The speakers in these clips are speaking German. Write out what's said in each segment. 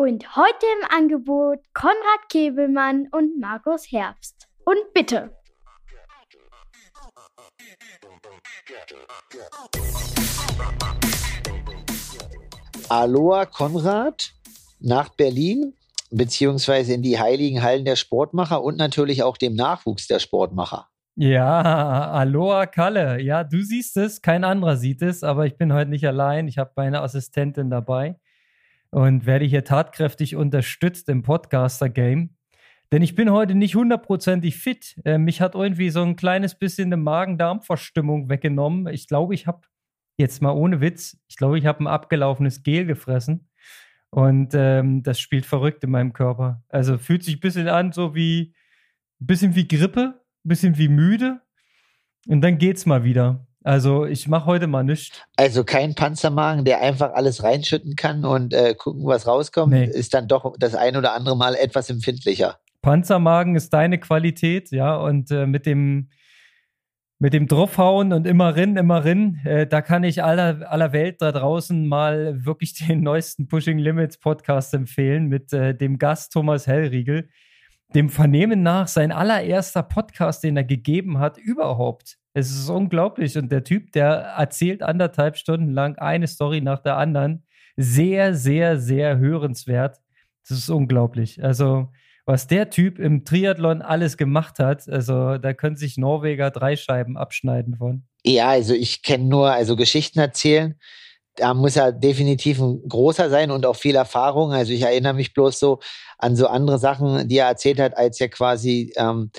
Und heute im Angebot Konrad Kebelmann und Markus Herbst. Und bitte. Aloha Konrad nach Berlin beziehungsweise in die heiligen Hallen der Sportmacher und natürlich auch dem Nachwuchs der Sportmacher. Ja, Aloha Kalle. Ja, du siehst es, kein anderer sieht es, aber ich bin heute nicht allein. Ich habe meine Assistentin dabei und werde hier tatkräftig unterstützt im Podcaster-Game. Denn ich bin heute nicht hundertprozentig fit. Äh, mich hat irgendwie so ein kleines bisschen eine Magen-Darm-Verstimmung weggenommen. Ich glaube, ich habe, jetzt mal ohne Witz, ich glaube, ich habe ein abgelaufenes Gel gefressen. Und ähm, das spielt verrückt in meinem Körper. Also fühlt sich ein bisschen an, so wie, ein bisschen wie Grippe, ein bisschen wie müde. Und dann geht's mal wieder. Also ich mache heute mal nichts. Also kein Panzermagen, der einfach alles reinschütten kann und äh, gucken, was rauskommt, nee. ist dann doch das ein oder andere Mal etwas empfindlicher. Panzermagen ist deine Qualität, ja, und äh, mit dem mit dem draufhauen und immer rin, immer rin, äh, da kann ich aller, aller Welt da draußen mal wirklich den neuesten Pushing Limits Podcast empfehlen mit äh, dem Gast Thomas Hellriegel. Dem Vernehmen nach sein allererster Podcast, den er gegeben hat, überhaupt. Es ist unglaublich. Und der Typ, der erzählt anderthalb Stunden lang eine Story nach der anderen. Sehr, sehr, sehr hörenswert. Das ist unglaublich. Also, was der Typ im Triathlon alles gemacht hat, also da können sich Norweger drei Scheiben abschneiden von. Ja, also ich kenne nur, also Geschichten erzählen. Da muss er definitiv ein großer sein und auch viel Erfahrung. Also ich erinnere mich bloß so an so andere Sachen, die er erzählt hat, als er quasi ähm,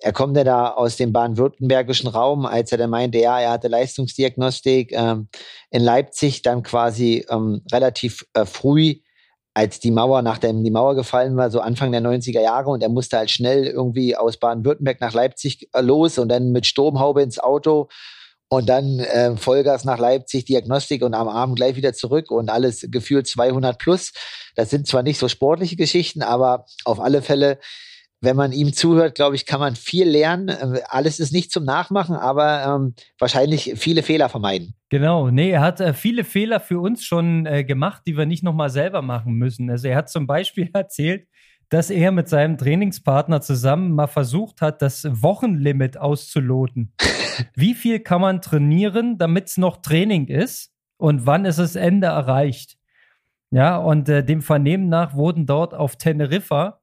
er kommt ja da aus dem baden-württembergischen Raum, als er dann meinte, ja, er hatte Leistungsdiagnostik ähm, in Leipzig, dann quasi ähm, relativ äh, früh, als die Mauer, nachdem die Mauer gefallen war, so Anfang der 90er Jahre und er musste halt schnell irgendwie aus Baden-Württemberg nach Leipzig äh, los und dann mit Sturmhaube ins Auto und dann äh, Vollgas nach Leipzig, Diagnostik und am Abend gleich wieder zurück und alles gefühlt 200 plus. Das sind zwar nicht so sportliche Geschichten, aber auf alle Fälle wenn man ihm zuhört, glaube ich, kann man viel lernen. Äh, alles ist nicht zum Nachmachen, aber ähm, wahrscheinlich viele Fehler vermeiden. Genau, nee, er hat äh, viele Fehler für uns schon äh, gemacht, die wir nicht nochmal selber machen müssen. Also er hat zum Beispiel erzählt, dass er mit seinem Trainingspartner zusammen mal versucht hat, das Wochenlimit auszuloten. Wie viel kann man trainieren, damit es noch Training ist und wann ist das Ende erreicht? Ja, und äh, dem Vernehmen nach wurden dort auf Teneriffa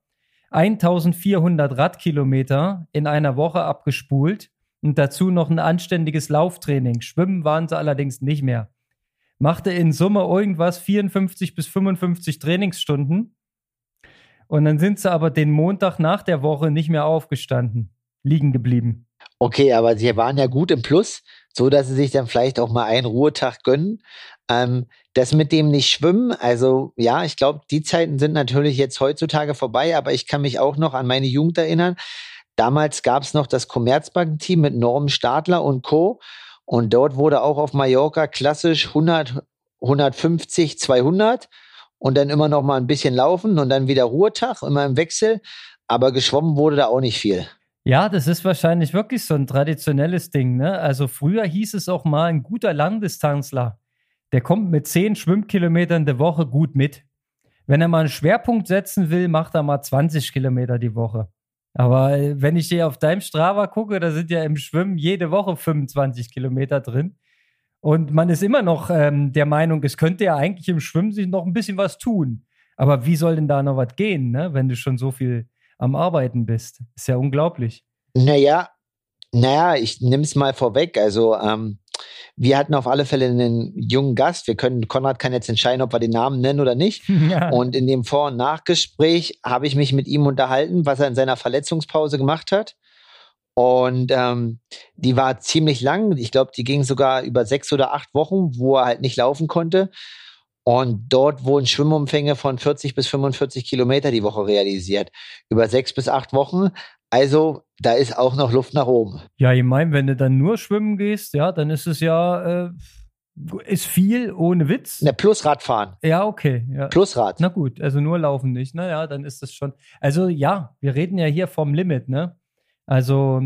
1400 Radkilometer in einer Woche abgespult und dazu noch ein anständiges Lauftraining. Schwimmen waren sie allerdings nicht mehr. Machte in Summe irgendwas 54 bis 55 Trainingsstunden. Und dann sind sie aber den Montag nach der Woche nicht mehr aufgestanden, liegen geblieben. Okay, aber sie waren ja gut im Plus, so dass sie sich dann vielleicht auch mal einen Ruhetag gönnen. Ähm, das mit dem nicht schwimmen, also ja, ich glaube, die Zeiten sind natürlich jetzt heutzutage vorbei, aber ich kann mich auch noch an meine Jugend erinnern. Damals gab es noch das Commerzbank-Team mit Norm Stadler und Co. Und dort wurde auch auf Mallorca klassisch 100, 150, 200 und dann immer noch mal ein bisschen laufen und dann wieder Ruhetag, immer im Wechsel. Aber geschwommen wurde da auch nicht viel. Ja, das ist wahrscheinlich wirklich so ein traditionelles Ding. Ne? Also früher hieß es auch mal ein guter Langdistanzler der kommt mit 10 Schwimmkilometern der Woche gut mit. Wenn er mal einen Schwerpunkt setzen will, macht er mal 20 Kilometer die Woche. Aber äh, wenn ich hier auf deinem Strava gucke, da sind ja im Schwimmen jede Woche 25 Kilometer drin. Und man ist immer noch ähm, der Meinung, es könnte ja eigentlich im Schwimmen sich noch ein bisschen was tun. Aber wie soll denn da noch was gehen, ne? wenn du schon so viel am Arbeiten bist? Ist ja unglaublich. Naja, naja, ich nehme es mal vorweg. Also ähm, wir hatten auf alle Fälle einen jungen Gast. Wir können, Konrad kann jetzt entscheiden, ob wir den Namen nennen oder nicht. Ja. Und in dem Vor- und Nachgespräch habe ich mich mit ihm unterhalten, was er in seiner Verletzungspause gemacht hat. Und ähm, die war ziemlich lang. Ich glaube, die ging sogar über sechs oder acht Wochen, wo er halt nicht laufen konnte. Und dort wurden Schwimmumfänge von 40 bis 45 Kilometer die Woche realisiert. Über sechs bis acht Wochen. Also da ist auch noch Luft nach oben. Ja, ich meine, wenn du dann nur schwimmen gehst, ja, dann ist es ja äh, ist viel ohne Witz. Ne, plus Radfahren. Ja, okay. Ja. Plus Rad. Na gut, also nur laufen nicht. Naja, dann ist das schon. Also ja, wir reden ja hier vom Limit, ne? Also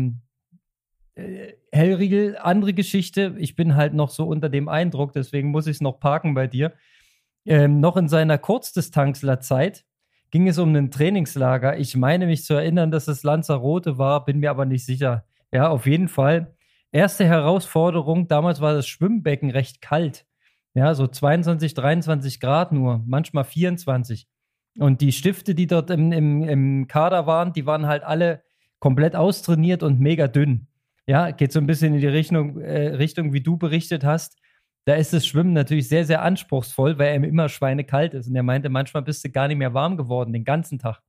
äh, Hellriegel, andere Geschichte. Ich bin halt noch so unter dem Eindruck, deswegen muss ich es noch parken bei dir. ähm, noch in seiner Kurzdistanzlerzeit ging es um ein Trainingslager. Ich meine mich zu erinnern, dass es Lanzarote war, bin mir aber nicht sicher. Ja, auf jeden Fall. Erste Herausforderung, damals war das Schwimmbecken recht kalt. Ja, so 22, 23 Grad nur, manchmal 24. Und die Stifte, die dort im, im, im Kader waren, die waren halt alle komplett austrainiert und mega dünn. Ja, geht so ein bisschen in die Richtung, äh, Richtung, wie du berichtet hast. Da ist das Schwimmen natürlich sehr, sehr anspruchsvoll, weil er immer schweinekalt ist. Und er meinte, manchmal bist du gar nicht mehr warm geworden, den ganzen Tag.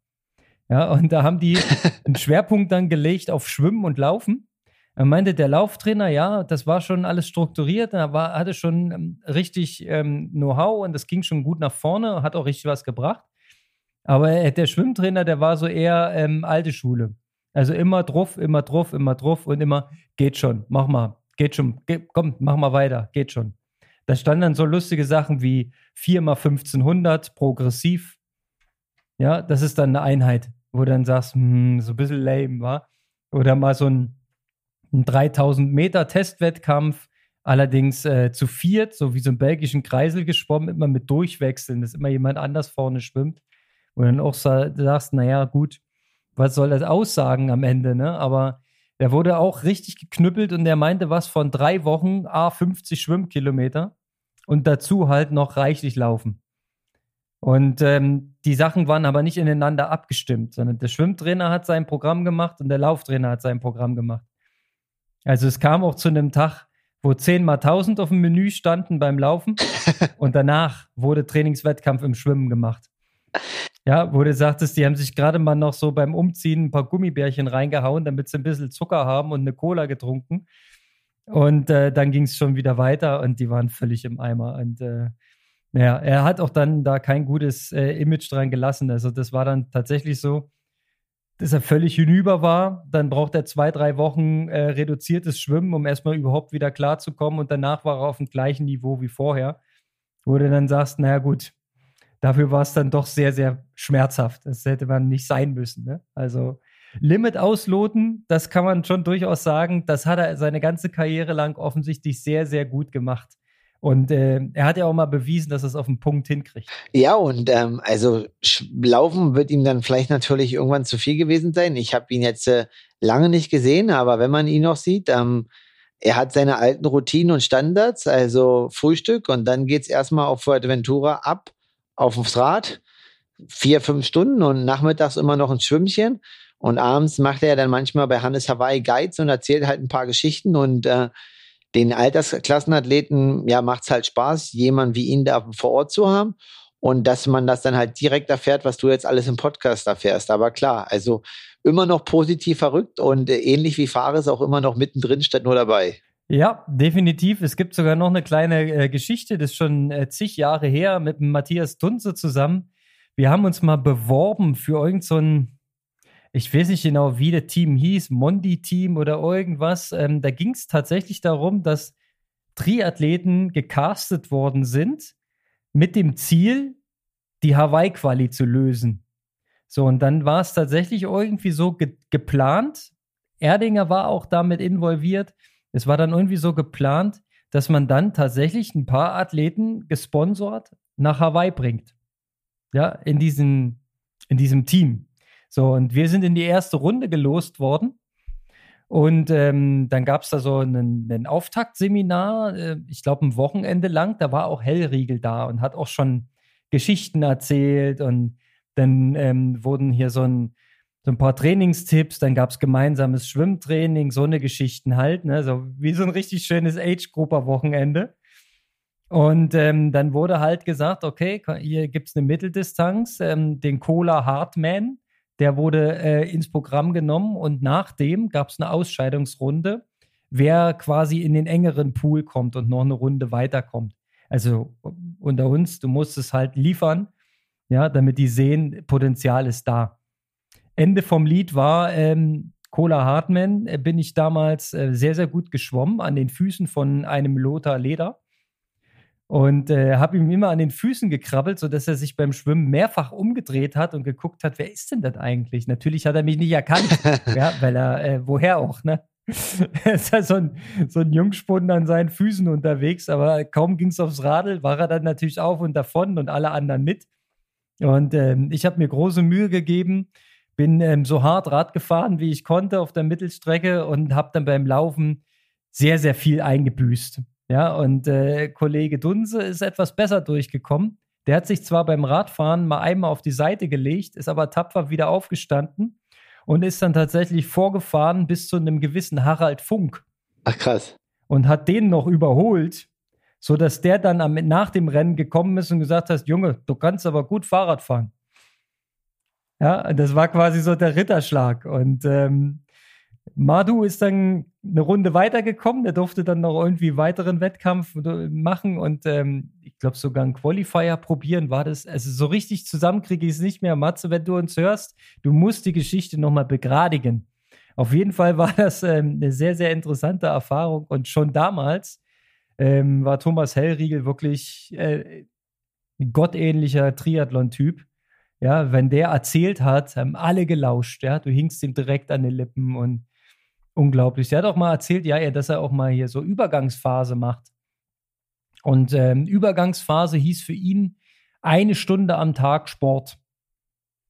Ja, und da haben die einen Schwerpunkt dann gelegt auf Schwimmen und Laufen. Er meinte, der Lauftrainer, ja, das war schon alles strukturiert, er war, hatte schon ähm, richtig ähm, Know-how und das ging schon gut nach vorne, hat auch richtig was gebracht. Aber der Schwimmtrainer, der war so eher ähm, alte Schule. Also immer drauf, immer drauf, immer drauf und immer, geht schon, mach mal, geht schon, geht, komm, mach mal weiter, geht schon. Da standen dann so lustige Sachen wie 4 mal 1500 progressiv. Ja, das ist dann eine Einheit, wo du dann sagst, hm, so ein bisschen lame, war. Oder mal so ein, ein 3000 Meter Testwettkampf, allerdings äh, zu viert, so wie so einen belgischen Kreisel geschwommen, immer mit Durchwechseln, dass immer jemand anders vorne schwimmt. Und dann auch sagst, naja, gut, was soll das aussagen am Ende, ne? Aber der wurde auch richtig geknüppelt und der meinte was von drei Wochen, a 50 Schwimmkilometer und dazu halt noch reichlich laufen. Und ähm, die Sachen waren aber nicht ineinander abgestimmt, sondern der Schwimmtrainer hat sein Programm gemacht und der Lauftrainer hat sein Programm gemacht. Also es kam auch zu einem Tag, wo 10 mal 1000 auf dem Menü standen beim Laufen und danach wurde Trainingswettkampf im Schwimmen gemacht. Ja, wo du sagtest, die haben sich gerade mal noch so beim Umziehen ein paar Gummibärchen reingehauen, damit sie ein bisschen Zucker haben und eine Cola getrunken. Und äh, dann ging es schon wieder weiter und die waren völlig im Eimer. Und äh, ja, er hat auch dann da kein gutes äh, Image dran gelassen. Also das war dann tatsächlich so, dass er völlig hinüber war. Dann braucht er zwei, drei Wochen äh, reduziertes Schwimmen, um erstmal überhaupt wieder klarzukommen. Und danach war er auf dem gleichen Niveau wie vorher. Wo du dann sagst, naja gut, dafür war es dann doch sehr, sehr schmerzhaft. Das hätte man nicht sein müssen. Ne? Also Limit ausloten, das kann man schon durchaus sagen. Das hat er seine ganze Karriere lang offensichtlich sehr, sehr gut gemacht. Und äh, er hat ja auch mal bewiesen, dass er es auf den Punkt hinkriegt. Ja, und ähm, also Laufen wird ihm dann vielleicht natürlich irgendwann zu viel gewesen sein. Ich habe ihn jetzt äh, lange nicht gesehen, aber wenn man ihn noch sieht, ähm, er hat seine alten Routinen und Standards, also Frühstück und dann geht es erstmal auf Fuerteventura ab aufs Rad, vier, fünf Stunden und nachmittags immer noch ein Schwimmchen. Und abends macht er dann manchmal bei Hannes Hawaii Guides und erzählt halt ein paar Geschichten und äh, den Altersklassenathleten, ja, macht's halt Spaß, jemanden wie ihn da vor Ort zu haben und dass man das dann halt direkt erfährt, was du jetzt alles im Podcast erfährst. Aber klar, also immer noch positiv verrückt und äh, ähnlich wie Fares auch immer noch mittendrin statt nur dabei. Ja, definitiv. Es gibt sogar noch eine kleine äh, Geschichte, das ist schon äh, zig Jahre her, mit Matthias Dunze zusammen. Wir haben uns mal beworben für irgendein, so ich weiß nicht genau, wie das Team hieß, Mondi-Team oder irgendwas. Ähm, da ging es tatsächlich darum, dass Triathleten gecastet worden sind mit dem Ziel, die Hawaii-Quali zu lösen. So, und dann war es tatsächlich irgendwie so ge geplant. Erdinger war auch damit involviert es war dann irgendwie so geplant, dass man dann tatsächlich ein paar Athleten gesponsert nach Hawaii bringt. Ja, in, diesen, in diesem Team. So, und wir sind in die erste Runde gelost worden. Und ähm, dann gab es da so ein, Auftaktseminar, äh, ich glaube ein Wochenende lang. Da war auch Hellriegel da und hat auch schon Geschichten erzählt. Und dann ähm, wurden hier so ein, so ein paar Trainingstipps, dann gab es gemeinsames Schwimmtraining, so eine Geschichten halt, ne? so wie so ein richtig schönes Age-Grupper-Wochenende. Und ähm, dann wurde halt gesagt, okay, hier gibt es eine Mitteldistanz, ähm, den Cola Hartman, der wurde äh, ins Programm genommen und nachdem gab es eine Ausscheidungsrunde, wer quasi in den engeren Pool kommt und noch eine Runde weiterkommt. Also unter uns, du musst es halt liefern, ja, damit die sehen, Potenzial ist da. Ende vom Lied war ähm, Cola Hartman, äh, bin ich damals äh, sehr, sehr gut geschwommen an den Füßen von einem Lothar Leder und äh, habe ihm immer an den Füßen gekrabbelt, sodass er sich beim Schwimmen mehrfach umgedreht hat und geguckt hat, wer ist denn das eigentlich? Natürlich hat er mich nicht erkannt, ja, weil er, äh, woher auch, ne? ist ja so ein, so ein Jungspund an seinen Füßen unterwegs, aber kaum ging es aufs Radl, war er dann natürlich auf und davon und alle anderen mit. Und ähm, ich habe mir große Mühe gegeben, bin ähm, so hart Rad gefahren, wie ich konnte auf der Mittelstrecke und habe dann beim Laufen sehr, sehr viel eingebüßt. Ja, und äh, Kollege Dunse ist etwas besser durchgekommen. Der hat sich zwar beim Radfahren mal einmal auf die Seite gelegt, ist aber tapfer wieder aufgestanden und ist dann tatsächlich vorgefahren bis zu einem gewissen Harald Funk. Ach krass. Und hat den noch überholt, sodass der dann am, nach dem Rennen gekommen ist und gesagt hat, Junge, du kannst aber gut Fahrrad fahren. Ja, das war quasi so der Ritterschlag. Und ähm, Madu ist dann eine Runde weitergekommen. Der durfte dann noch irgendwie weiteren Wettkampf machen und ähm, ich glaube sogar einen Qualifier probieren. War das, also so richtig zusammen kriege ich es nicht mehr. Matze, wenn du uns hörst, du musst die Geschichte nochmal begradigen. Auf jeden Fall war das ähm, eine sehr, sehr interessante Erfahrung und schon damals ähm, war Thomas Hellriegel wirklich äh, ein gottähnlicher Triathlon-Typ ja, wenn der erzählt hat, haben alle gelauscht, ja, du hingst ihm direkt an den Lippen und unglaublich. Der hat auch mal erzählt, ja, dass er auch mal hier so Übergangsphase macht. Und ähm, Übergangsphase hieß für ihn eine Stunde am Tag Sport.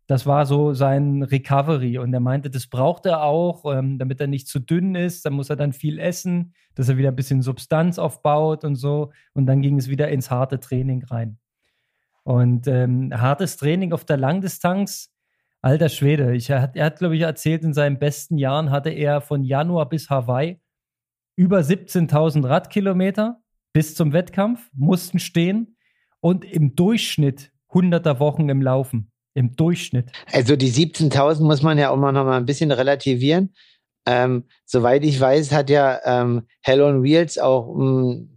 Das war so sein Recovery. Und er meinte, das braucht er auch, ähm, damit er nicht zu dünn ist. Dann muss er dann viel essen, dass er wieder ein bisschen Substanz aufbaut und so. Und dann ging es wieder ins harte Training rein. Und ähm, hartes Training auf der Langdistanz, alter Schwede. Ich, er hat, hat glaube ich, erzählt, in seinen besten Jahren hatte er von Januar bis Hawaii über 17.000 Radkilometer bis zum Wettkampf, mussten stehen und im Durchschnitt 100er Wochen im Laufen. Im Durchschnitt. Also die 17.000 muss man ja auch mal noch mal ein bisschen relativieren. Ähm, soweit ich weiß, hat ja ähm, Hell on Wheels auch ähm,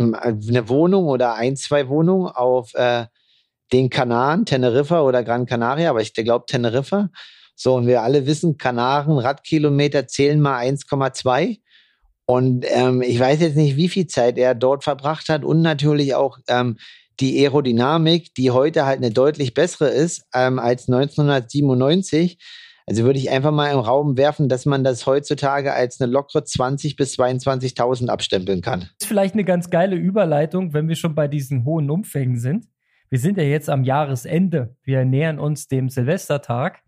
eine Wohnung oder ein, zwei Wohnungen auf äh, den Kanaren, Teneriffa oder Gran Canaria, aber ich glaube Teneriffa. So, und wir alle wissen, Kanaren, Radkilometer zählen mal 1,2. Und ähm, ich weiß jetzt nicht, wie viel Zeit er dort verbracht hat und natürlich auch ähm, die Aerodynamik, die heute halt eine deutlich bessere ist ähm, als 1997. Also würde ich einfach mal im Raum werfen, dass man das heutzutage als eine lockere 20 bis 22.000 abstempeln kann. Das ist vielleicht eine ganz geile Überleitung, wenn wir schon bei diesen hohen Umfängen sind. Wir sind ja jetzt am Jahresende. Wir nähern uns dem Silvestertag.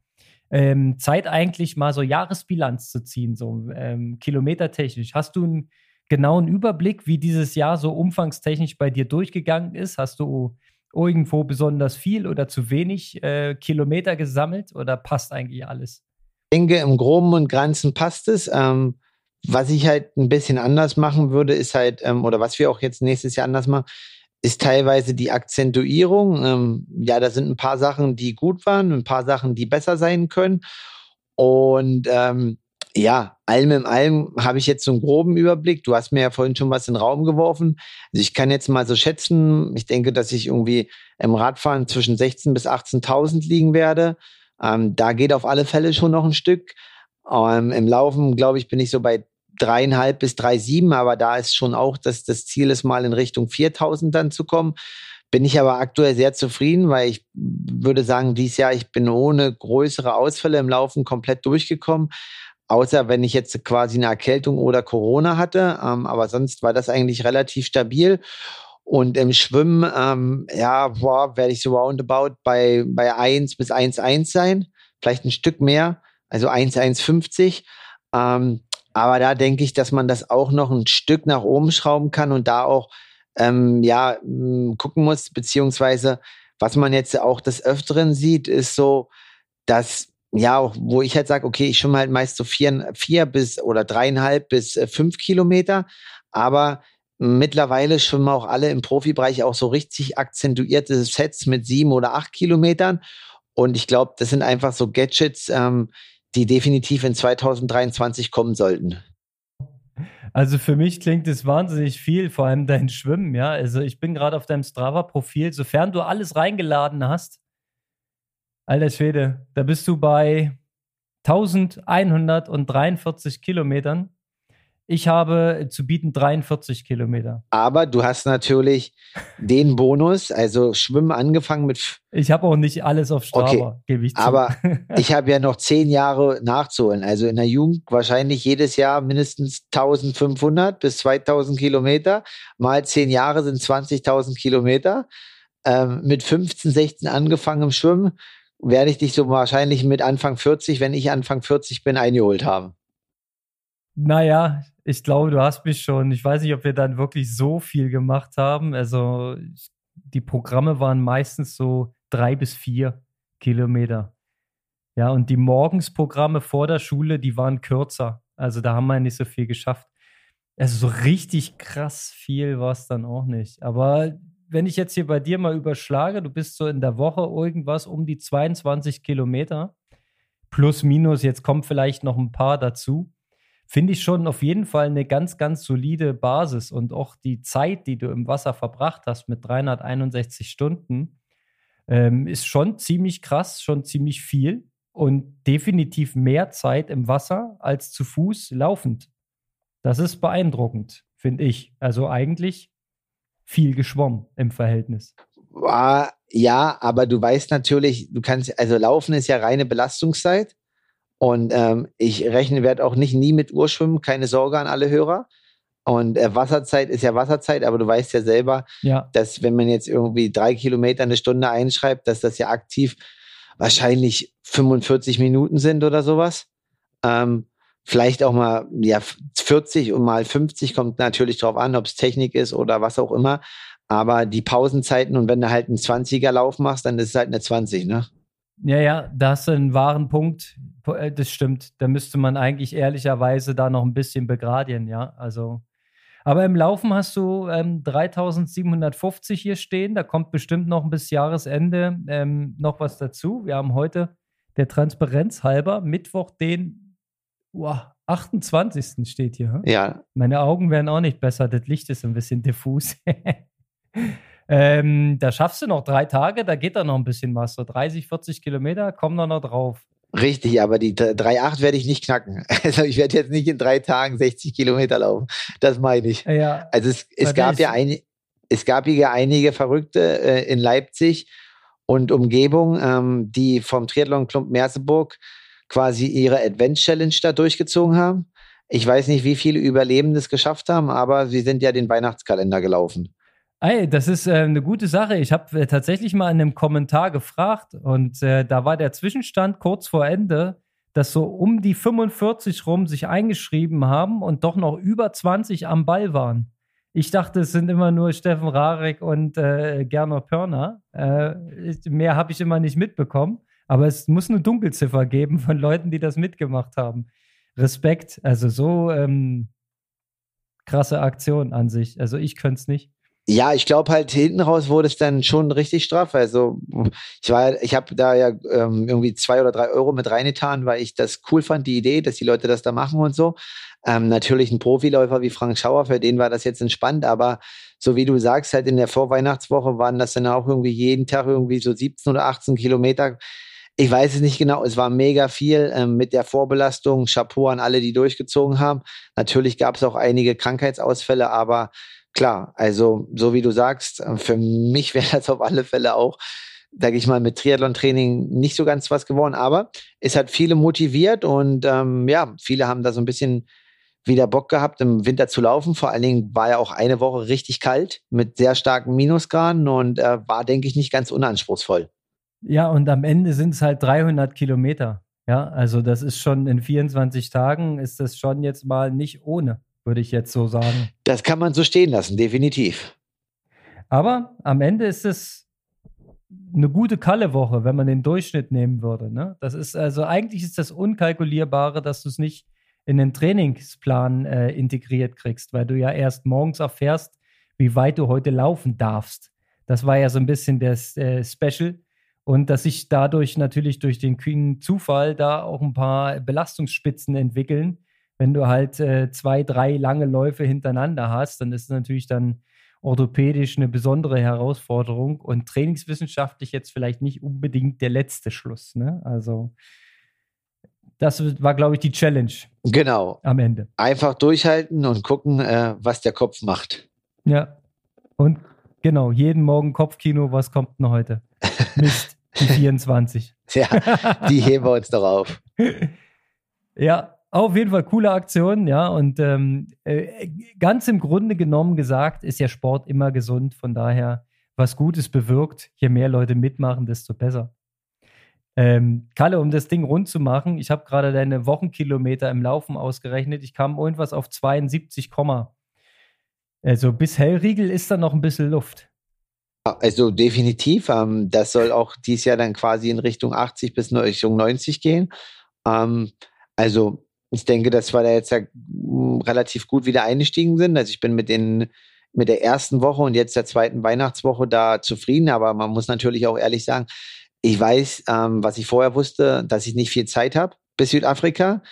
Ähm, Zeit eigentlich mal so Jahresbilanz zu ziehen, so ähm, kilometertechnisch. Hast du einen genauen Überblick, wie dieses Jahr so umfangstechnisch bei dir durchgegangen ist? Hast du irgendwo besonders viel oder zu wenig äh, Kilometer gesammelt oder passt eigentlich alles? Ich denke, im Groben und Ganzen passt es. Ähm, was ich halt ein bisschen anders machen würde, ist halt, ähm, oder was wir auch jetzt nächstes Jahr anders machen, ist teilweise die Akzentuierung. Ähm, ja, da sind ein paar Sachen, die gut waren, ein paar Sachen, die besser sein können. Und ähm, ja, allem in allem habe ich jetzt so einen groben Überblick. Du hast mir ja vorhin schon was in den Raum geworfen. Also ich kann jetzt mal so schätzen, ich denke, dass ich irgendwie im Radfahren zwischen 16.000 bis 18.000 liegen werde. Ähm, da geht auf alle Fälle schon noch ein Stück. Ähm, Im Laufen, glaube ich, bin ich so bei dreieinhalb bis drei sieben, aber da ist schon auch, dass das Ziel ist, mal in Richtung 4.000 dann zu kommen. Bin ich aber aktuell sehr zufrieden, weil ich würde sagen, dieses Jahr, ich bin ohne größere Ausfälle im Laufen komplett durchgekommen außer wenn ich jetzt quasi eine Erkältung oder Corona hatte. Ähm, aber sonst war das eigentlich relativ stabil. Und im Schwimmen, ähm, ja, boah, werde ich so roundabout bei, bei 1 bis 1,1 sein. Vielleicht ein Stück mehr, also 1,150. Ähm, aber da denke ich, dass man das auch noch ein Stück nach oben schrauben kann und da auch, ähm, ja, gucken muss, beziehungsweise was man jetzt auch des Öfteren sieht, ist so, dass ja, auch, wo ich halt sage, okay, ich schwimme halt meist so vier, vier bis oder dreieinhalb bis äh, fünf Kilometer, aber mittlerweile schwimmen auch alle im Profibereich auch so richtig akzentuierte Sets mit sieben oder acht Kilometern. Und ich glaube, das sind einfach so Gadgets, ähm, die definitiv in 2023 kommen sollten. Also für mich klingt es wahnsinnig viel, vor allem dein Schwimmen, ja. Also ich bin gerade auf deinem Strava-Profil, sofern du alles reingeladen hast, Alter Schwede, da bist du bei 1143 Kilometern. Ich habe zu bieten 43 Kilometer. Aber du hast natürlich den Bonus, also Schwimmen angefangen mit. Ich habe auch nicht alles auf Strava, okay, gebe ich zu. Aber ich habe ja noch zehn Jahre nachzuholen. Also in der Jugend wahrscheinlich jedes Jahr mindestens 1500 bis 2000 Kilometer. Mal zehn Jahre sind 20.000 Kilometer. Ähm, mit 15, 16 angefangen im Schwimmen werde ich dich so wahrscheinlich mit Anfang 40, wenn ich Anfang 40 bin, eingeholt haben. Naja, ich glaube, du hast mich schon. Ich weiß nicht, ob wir dann wirklich so viel gemacht haben. Also die Programme waren meistens so drei bis vier Kilometer. Ja, und die Morgensprogramme vor der Schule, die waren kürzer. Also da haben wir nicht so viel geschafft. Also so richtig krass viel war es dann auch nicht. Aber wenn ich jetzt hier bei dir mal überschlage, du bist so in der Woche irgendwas um die 22 Kilometer. Plus, minus, jetzt kommt vielleicht noch ein paar dazu finde ich schon auf jeden Fall eine ganz, ganz solide Basis und auch die Zeit, die du im Wasser verbracht hast mit 361 Stunden, ähm, ist schon ziemlich krass, schon ziemlich viel und definitiv mehr Zeit im Wasser als zu Fuß laufend. Das ist beeindruckend, finde ich. Also eigentlich viel geschwommen im Verhältnis. Ja, aber du weißt natürlich, du kannst, also Laufen ist ja reine Belastungszeit. Und ähm, ich rechne, werde auch nicht nie mit Urschwimmen, keine Sorge an alle Hörer. Und äh, Wasserzeit ist ja Wasserzeit, aber du weißt ja selber, ja. dass wenn man jetzt irgendwie drei Kilometer eine Stunde einschreibt, dass das ja aktiv wahrscheinlich 45 Minuten sind oder sowas. Ähm, vielleicht auch mal ja 40 und mal 50 kommt natürlich drauf an, ob es Technik ist oder was auch immer. Aber die Pausenzeiten und wenn du halt einen 20er Lauf machst, dann ist es halt eine 20, ne? Ja, ja, da hast du einen wahren Punkt. Äh, das stimmt. Da müsste man eigentlich ehrlicherweise da noch ein bisschen begradigen, ja. Also, aber im Laufen hast du ähm, 3750 hier stehen. Da kommt bestimmt noch bis Jahresende ähm, noch was dazu. Wir haben heute der Transparenz halber Mittwoch den wow, 28. steht hier. Ja. Meine Augen werden auch nicht besser. Das Licht ist ein bisschen diffus. Ähm, da schaffst du noch drei Tage, da geht da noch ein bisschen was. So 30, 40 Kilometer kommen da noch drauf. Richtig, aber die 3,8 werde ich nicht knacken. Also ich werde jetzt nicht in drei Tagen 60 Kilometer laufen. Das meine ich. Ja, also es, es gab ja ein, es gab ja einige Verrückte äh, in Leipzig und Umgebung, ähm, die vom Triathlon Club Merseburg quasi ihre Advent Challenge da durchgezogen haben. Ich weiß nicht, wie viele Überlebende es geschafft haben, aber sie sind ja den Weihnachtskalender gelaufen. Ey, das ist äh, eine gute Sache. Ich habe äh, tatsächlich mal in einem Kommentar gefragt und äh, da war der Zwischenstand kurz vor Ende, dass so um die 45 rum sich eingeschrieben haben und doch noch über 20 am Ball waren. Ich dachte, es sind immer nur Steffen Rarek und äh, Gernot Pörner. Äh, mehr habe ich immer nicht mitbekommen. Aber es muss eine Dunkelziffer geben von Leuten, die das mitgemacht haben. Respekt. Also so ähm, krasse Aktion an sich. Also ich könnte es nicht. Ja, ich glaube halt hinten raus wurde es dann schon richtig straff. Also ich war, ich habe da ja ähm, irgendwie zwei oder drei Euro mit reingetan, weil ich das cool fand, die Idee, dass die Leute das da machen und so. Ähm, natürlich ein Profiläufer wie Frank Schauer, für den war das jetzt entspannt, aber so wie du sagst, halt in der Vorweihnachtswoche waren das dann auch irgendwie jeden Tag irgendwie so 17 oder 18 Kilometer. Ich weiß es nicht genau, es war mega viel ähm, mit der Vorbelastung. Chapeau an alle, die durchgezogen haben. Natürlich gab es auch einige Krankheitsausfälle, aber klar, also so wie du sagst, äh, für mich wäre das auf alle Fälle auch, sage ich mal, mit Triathlon-Training nicht so ganz was geworden, aber es hat viele motiviert und ähm, ja, viele haben da so ein bisschen wieder Bock gehabt, im Winter zu laufen. Vor allen Dingen war ja auch eine Woche richtig kalt mit sehr starken Minusgraden und äh, war, denke ich, nicht ganz unanspruchsvoll. Ja, und am Ende sind es halt 300 Kilometer. Ja, also das ist schon in 24 Tagen ist das schon jetzt mal nicht ohne würde ich jetzt so sagen. Das kann man so stehen lassen, definitiv. Aber am Ende ist es eine gute Kalle-Woche, wenn man den Durchschnitt nehmen würde. Ne? Das ist also eigentlich ist das Unkalkulierbare, dass du es nicht in den Trainingsplan äh, integriert kriegst, weil du ja erst morgens erfährst, wie weit du heute laufen darfst. Das war ja so ein bisschen das äh, Special. Und dass sich dadurch natürlich durch den kühnen Zufall da auch ein paar Belastungsspitzen entwickeln, wenn du halt äh, zwei, drei lange Läufe hintereinander hast, dann ist es natürlich dann orthopädisch eine besondere Herausforderung und trainingswissenschaftlich jetzt vielleicht nicht unbedingt der letzte Schluss. Ne? Also Das war, glaube ich, die Challenge. Genau. Am Ende. Einfach durchhalten und gucken, äh, was der Kopf macht. Ja. Und genau, jeden Morgen Kopfkino, was kommt denn heute? Mist, die 24. ja, die heben wir uns doch auf. Ja, auf jeden Fall coole Aktion, ja. Und ähm, äh, ganz im Grunde genommen gesagt, ist ja Sport immer gesund. Von daher, was Gutes bewirkt, je mehr Leute mitmachen, desto besser. Ähm, Kalle, um das Ding rund zu machen, ich habe gerade deine Wochenkilometer im Laufen ausgerechnet. Ich kam irgendwas auf 72, also bis Hellriegel ist da noch ein bisschen Luft. Also definitiv. Ähm, das soll auch dieses Jahr dann quasi in Richtung 80 bis Richtung 90 gehen. Ähm, also ich denke, dass wir da jetzt ja mm, relativ gut wieder eingestiegen sind. Also ich bin mit den mit der ersten Woche und jetzt der zweiten Weihnachtswoche da zufrieden, aber man muss natürlich auch ehrlich sagen, ich weiß, ähm, was ich vorher wusste, dass ich nicht viel Zeit habe bis Südafrika.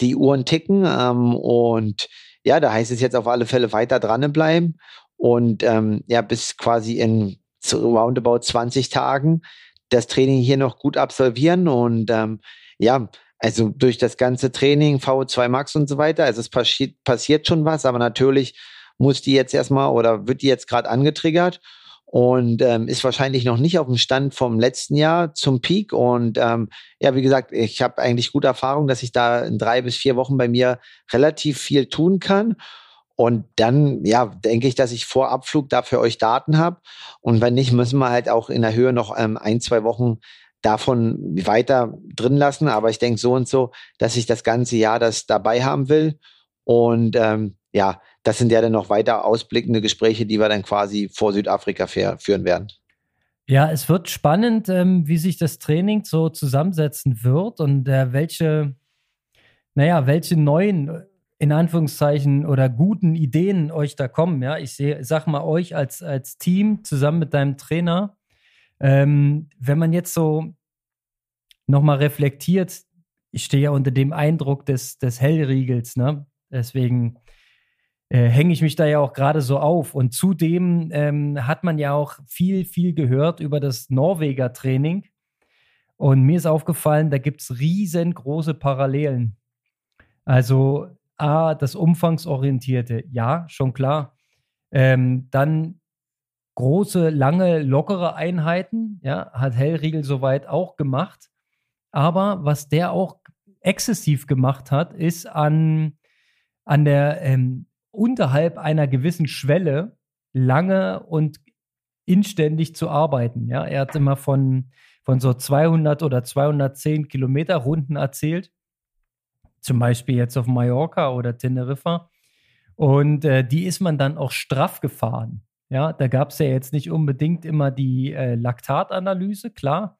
Die Uhren ticken ähm, und ja, da heißt es jetzt auf alle Fälle weiter dranbleiben und ähm, ja, bis quasi in roundabout 20 Tagen das Training hier noch gut absolvieren und ähm, ja, also durch das ganze Training, VO2 Max und so weiter, also es passiert, passiert schon was, aber natürlich muss die jetzt erstmal oder wird die jetzt gerade angetriggert und ähm, ist wahrscheinlich noch nicht auf dem Stand vom letzten Jahr zum Peak. Und ähm, ja, wie gesagt, ich habe eigentlich gute Erfahrung, dass ich da in drei bis vier Wochen bei mir relativ viel tun kann. Und dann, ja, denke ich, dass ich vor Abflug dafür euch Daten habe. Und wenn nicht, müssen wir halt auch in der Höhe noch ähm, ein, zwei Wochen davon weiter drin lassen. Aber ich denke so und so, dass ich das ganze Jahr das dabei haben will. Und ähm, ja, das sind ja dann noch weiter ausblickende Gespräche, die wir dann quasi vor Südafrika führen werden. Ja, es wird spannend, ähm, wie sich das Training so zusammensetzen wird und äh, welche, naja, welche neuen, in Anführungszeichen, oder guten Ideen euch da kommen. Ja, ich sehe, sag mal euch als, als Team zusammen mit deinem Trainer, ähm, wenn man jetzt so nochmal reflektiert, ich stehe ja unter dem Eindruck des, des Hellriegels, ne? Deswegen äh, hänge ich mich da ja auch gerade so auf. Und zudem ähm, hat man ja auch viel, viel gehört über das Norweger Training. Und mir ist aufgefallen, da gibt es riesengroße Parallelen. Also A, das Umfangsorientierte, ja, schon klar. Ähm, dann große, lange, lockere Einheiten, ja, hat Hellriegel soweit auch gemacht. Aber was der auch exzessiv gemacht hat, ist an, an der, ähm, unterhalb einer gewissen Schwelle lange und inständig zu arbeiten. Ja, er hat immer von, von so 200 oder 210 Kilometer Runden erzählt. Zum Beispiel jetzt auf Mallorca oder Teneriffa. Und äh, die ist man dann auch straff gefahren. Ja, da gab es ja jetzt nicht unbedingt immer die äh, Laktatanalyse, klar.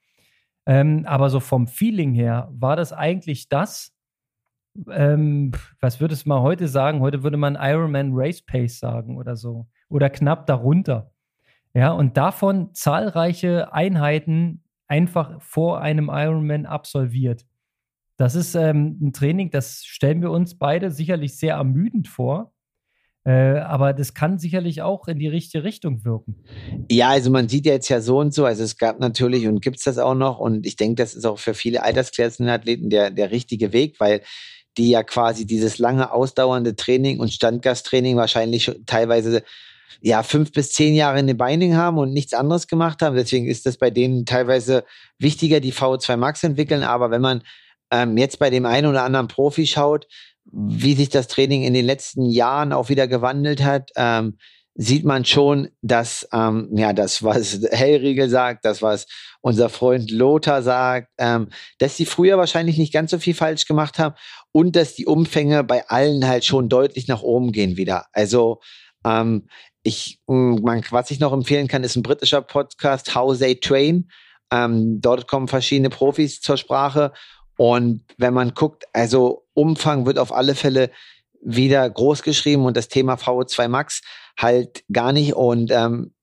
Ähm, aber so vom Feeling her war das eigentlich das, ähm, was würdest du mal heute sagen? Heute würde man Ironman Race Pace sagen oder so. Oder knapp darunter. Ja, und davon zahlreiche Einheiten einfach vor einem Ironman absolviert. Das ist ähm, ein Training, das stellen wir uns beide sicherlich sehr ermüdend vor. Äh, aber das kann sicherlich auch in die richtige Richtung wirken. Ja, also man sieht ja jetzt ja so und so. Also es gab natürlich und gibt es das auch noch. Und ich denke, das ist auch für viele Altersklassenathleten der, der richtige Weg, weil die ja quasi dieses lange ausdauernde Training und Standgasttraining wahrscheinlich teilweise ja fünf bis zehn Jahre in den Beinen haben und nichts anderes gemacht haben. Deswegen ist das bei denen teilweise wichtiger, die VO2 Max entwickeln. Aber wenn man ähm, jetzt bei dem einen oder anderen Profi schaut, wie sich das Training in den letzten Jahren auch wieder gewandelt hat, ähm, sieht man schon, dass ähm, ja das, was Hellriegel sagt, das, was unser Freund Lothar sagt, ähm, dass sie früher wahrscheinlich nicht ganz so viel falsch gemacht haben und dass die Umfänge bei allen halt schon deutlich nach oben gehen wieder. Also ähm, ich, man, was ich noch empfehlen kann, ist ein britischer Podcast, How They Train. Ähm, dort kommen verschiedene Profis zur Sprache und wenn man guckt, also Umfang wird auf alle Fälle wieder groß geschrieben und das Thema VO2 Max halt gar nicht. Und ähm,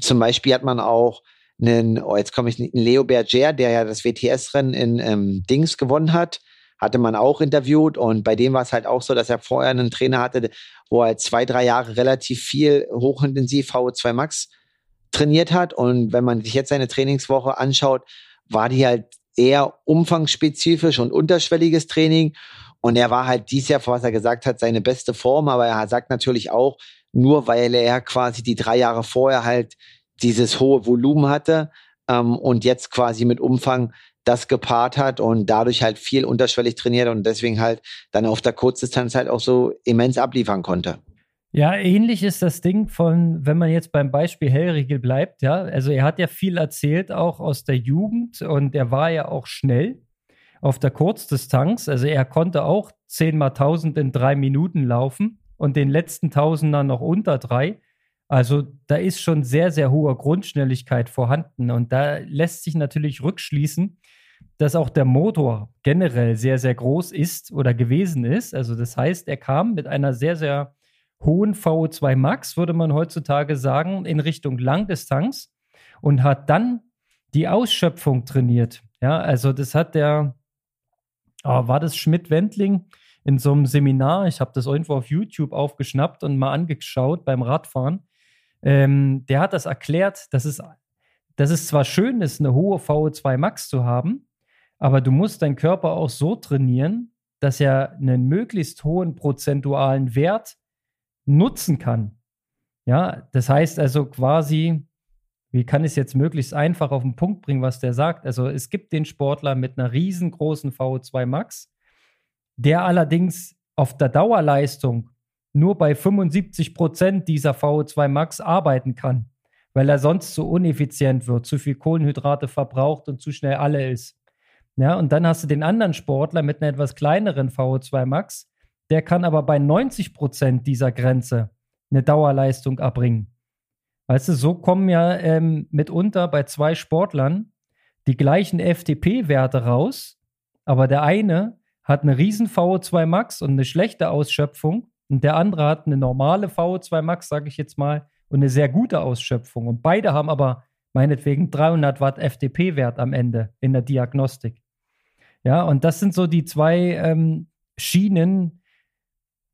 zum Beispiel hat man auch einen, oh, jetzt komme ich nicht, einen Leo Berger, der ja das WTS-Rennen in ähm, Dings gewonnen hat, hatte man auch interviewt und bei dem war es halt auch so, dass er vorher einen Trainer hatte, wo er zwei, drei Jahre relativ viel hochintensiv VO2 Max trainiert hat und wenn man sich jetzt seine Trainingswoche anschaut, war die halt eher umfangsspezifisch und unterschwelliges Training. Und er war halt dies Jahr, was er gesagt hat, seine beste Form. Aber er sagt natürlich auch, nur weil er quasi die drei Jahre vorher halt dieses hohe Volumen hatte ähm, und jetzt quasi mit Umfang das gepaart hat und dadurch halt viel unterschwellig trainiert und deswegen halt dann auf der Kurzdistanz halt auch so immens abliefern konnte. Ja, ähnlich ist das Ding von, wenn man jetzt beim Beispiel Hellriegel bleibt, ja, also er hat ja viel erzählt auch aus der Jugend und er war ja auch schnell auf der Kurzdistanz, also er konnte auch 10 mal 1000 in drei Minuten laufen und den letzten Tausender noch unter drei. Also da ist schon sehr, sehr hohe Grundschnelligkeit vorhanden und da lässt sich natürlich rückschließen, dass auch der Motor generell sehr, sehr groß ist oder gewesen ist. Also das heißt, er kam mit einer sehr, sehr hohen VO2 Max, würde man heutzutage sagen, in Richtung Langdistanz und hat dann die Ausschöpfung trainiert. Ja, also das hat der, oh, war das Schmidt-Wendling in so einem Seminar, ich habe das irgendwo auf YouTube aufgeschnappt und mal angeschaut beim Radfahren. Ähm, der hat das erklärt, dass es, dass es zwar schön ist, eine hohe VO2 Max zu haben, aber du musst deinen Körper auch so trainieren, dass er einen möglichst hohen prozentualen Wert nutzen kann. Ja, das heißt also quasi, wie kann ich es jetzt möglichst einfach auf den Punkt bringen, was der sagt? Also es gibt den Sportler mit einer riesengroßen VO2 Max, der allerdings auf der Dauerleistung nur bei 75 Prozent dieser VO2 Max arbeiten kann, weil er sonst zu uneffizient wird, zu viel Kohlenhydrate verbraucht und zu schnell alle ist. Ja, und dann hast du den anderen Sportler mit einer etwas kleineren VO2 Max, der kann aber bei 90 Prozent dieser Grenze eine Dauerleistung erbringen. Weißt du, so kommen ja ähm, mitunter bei zwei Sportlern die gleichen FTP-Werte raus, aber der eine hat eine riesen VO2 Max und eine schlechte Ausschöpfung und der andere hat eine normale VO2 Max, sage ich jetzt mal, und eine sehr gute Ausschöpfung. Und beide haben aber meinetwegen 300 Watt FTP-Wert am Ende in der Diagnostik. Ja, und das sind so die zwei ähm, Schienen.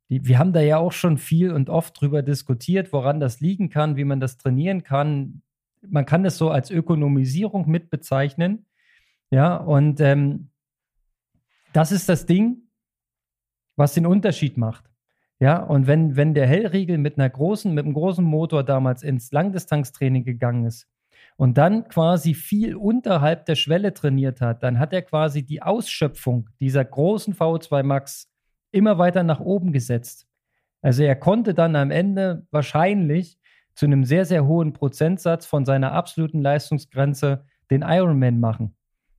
Die, wir haben da ja auch schon viel und oft drüber diskutiert, woran das liegen kann, wie man das trainieren kann. Man kann das so als Ökonomisierung mit bezeichnen. Ja, und ähm, das ist das Ding, was den Unterschied macht. Ja, und wenn, wenn der Hellriegel mit einer großen, mit einem großen Motor damals ins Langdistanztraining gegangen ist, und dann quasi viel unterhalb der Schwelle trainiert hat, dann hat er quasi die Ausschöpfung dieser großen V2 Max immer weiter nach oben gesetzt. Also er konnte dann am Ende wahrscheinlich zu einem sehr, sehr hohen Prozentsatz von seiner absoluten Leistungsgrenze den Ironman machen.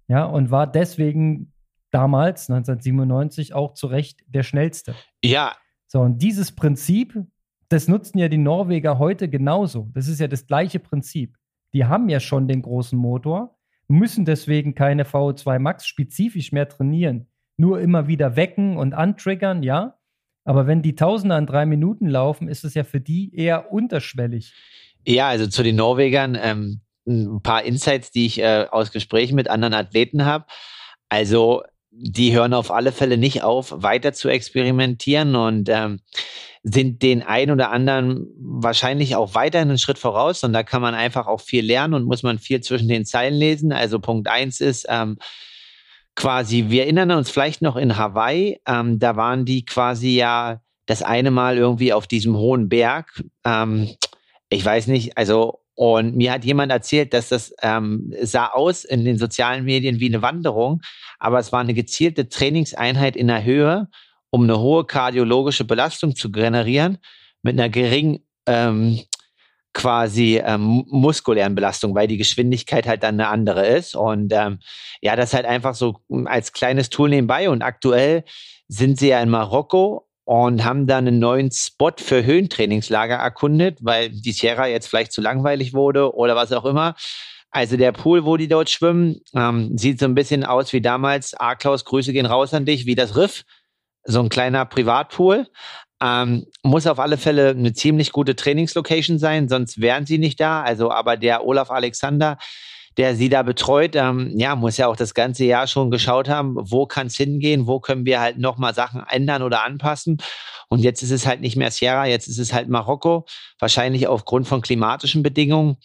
Ja, und war deswegen damals, 1997, auch zu Recht der schnellste. Ja. So, und dieses Prinzip, das nutzen ja die Norweger heute genauso. Das ist ja das gleiche Prinzip die haben ja schon den großen Motor, müssen deswegen keine VO2 Max spezifisch mehr trainieren. Nur immer wieder wecken und antriggern, ja. Aber wenn die Tausender an drei Minuten laufen, ist es ja für die eher unterschwellig. Ja, also zu den Norwegern ähm, ein paar Insights, die ich äh, aus Gesprächen mit anderen Athleten habe. Also die hören auf alle Fälle nicht auf, weiter zu experimentieren und ähm, sind den einen oder anderen wahrscheinlich auch weiterhin einen Schritt voraus und da kann man einfach auch viel lernen und muss man viel zwischen den Zeilen lesen. Also Punkt eins ist ähm, quasi, wir erinnern uns vielleicht noch in Hawaii, ähm, da waren die quasi ja das eine Mal irgendwie auf diesem hohen Berg. Ähm, ich weiß nicht, also und mir hat jemand erzählt, dass das ähm, sah aus in den sozialen Medien wie eine Wanderung, aber es war eine gezielte Trainingseinheit in der Höhe um eine hohe kardiologische Belastung zu generieren mit einer geringen ähm, quasi ähm, muskulären Belastung, weil die Geschwindigkeit halt dann eine andere ist. Und ähm, ja, das halt einfach so hm, als kleines Tool nebenbei. Und aktuell sind sie ja in Marokko und haben dann einen neuen Spot für Höhentrainingslager erkundet, weil die Sierra jetzt vielleicht zu langweilig wurde oder was auch immer. Also der Pool, wo die dort schwimmen, ähm, sieht so ein bisschen aus wie damals. A, Klaus, Grüße gehen raus an dich, wie das Riff so ein kleiner Privatpool. Ähm, muss auf alle Fälle eine ziemlich gute Trainingslocation sein, sonst wären sie nicht da. Also, aber der Olaf Alexander, der sie da betreut, ähm, ja, muss ja auch das ganze Jahr schon geschaut haben, wo kann es hingehen, wo können wir halt nochmal Sachen ändern oder anpassen. Und jetzt ist es halt nicht mehr Sierra, jetzt ist es halt Marokko, wahrscheinlich aufgrund von klimatischen Bedingungen.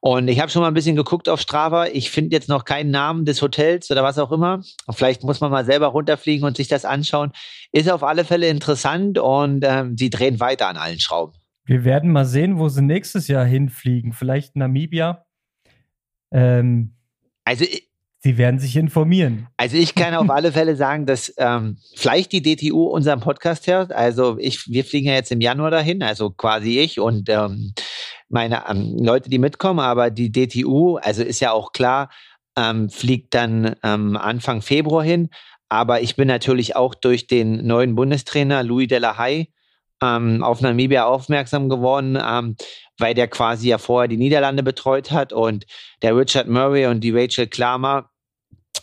Und ich habe schon mal ein bisschen geguckt auf Strava. Ich finde jetzt noch keinen Namen des Hotels oder was auch immer. Vielleicht muss man mal selber runterfliegen und sich das anschauen. Ist auf alle Fälle interessant und ähm, sie drehen weiter an allen Schrauben. Wir werden mal sehen, wo sie nächstes Jahr hinfliegen. Vielleicht Namibia. Ähm, also Sie werden sich informieren. Also ich kann auf alle Fälle sagen, dass ähm, vielleicht die DTU unseren Podcast hört. Also ich, wir fliegen ja jetzt im Januar dahin, also quasi ich und ähm, meine ähm, Leute, die mitkommen. Aber die DTU, also ist ja auch klar, ähm, fliegt dann ähm, Anfang Februar hin. Aber ich bin natürlich auch durch den neuen Bundestrainer Louis de la Haye ähm, auf Namibia aufmerksam geworden, weil der quasi ja vorher die Niederlande betreut hat und der Richard Murray und die Rachel Klammer